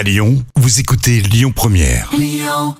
À Lyon, vous écoutez Lyon Première. Lyon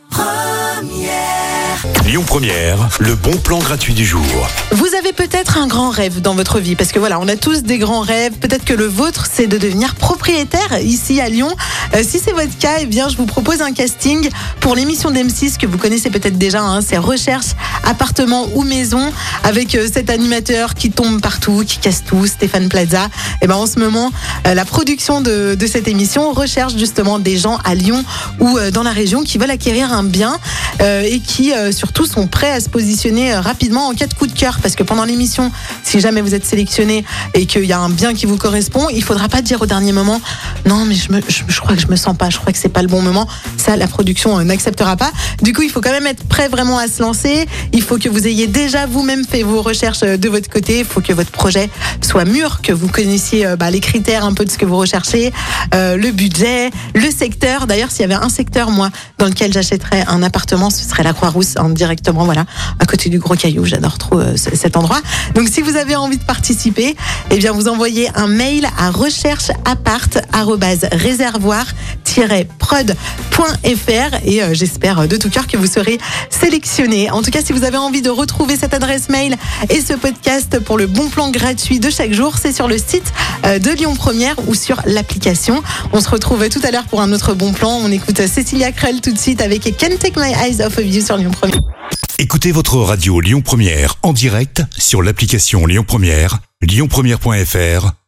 Première. le bon plan gratuit du jour. Vous avez peut-être un grand rêve dans votre vie, parce que voilà, on a tous des grands rêves. Peut-être que le vôtre, c'est de devenir propriétaire ici à Lyon. Euh, si c'est votre cas, eh bien, je vous propose un casting pour l'émission d'M6 que vous connaissez peut-être déjà. Hein, c'est Recherche, appartement ou maison, avec euh, cet animateur qui tombe partout, qui casse tout, Stéphane Plaza. Et ben, en ce moment, euh, la production de, de cette émission recherche justement des gens à Lyon ou euh, dans la région qui veulent acquérir un bien et qui surtout sont prêts à se positionner rapidement en cas de coup de cœur. Parce que pendant l'émission, si jamais vous êtes sélectionné et qu'il y a un bien qui vous correspond, il faudra pas dire au dernier moment non mais je, me, je, je crois que je me sens pas, je crois que c'est pas le bon moment. Ça, la production n'acceptera pas. Du coup, il faut quand même être prêt vraiment à se lancer. Il faut que vous ayez déjà vous-même fait vos recherches euh, de votre côté. Il faut que votre projet soit mûr, que vous connaissiez euh, bah, les critères un peu de ce que vous recherchez, euh, le budget, le secteur. D'ailleurs, s'il y avait un secteur, moi, dans lequel j'achèterais un appartement, ce serait la Croix-Rousse, hein, directement, voilà, à côté du Gros Caillou. J'adore trop euh, cet endroit. Donc, si vous avez envie de participer, eh bien, vous envoyez un mail à rechercheappart@réservoir-prod.fr et euh, j'espère euh, de tout cœur que vous serez sélectionné. En tout cas, si vous avez envie de retrouver cette adresse mail et ce podcast pour le bon plan gratuit de chaque jour, c'est sur le site euh, de Lyon Première ou sur l'application. On se retrouve tout à l'heure pour un autre bon plan. On écoute Cécilia Krell tout de suite avec Can't Take My Eyes Off of You sur Lyon Première. Écoutez votre radio Lyon Première en direct sur l'application Lyon Première, lyonpremière.fr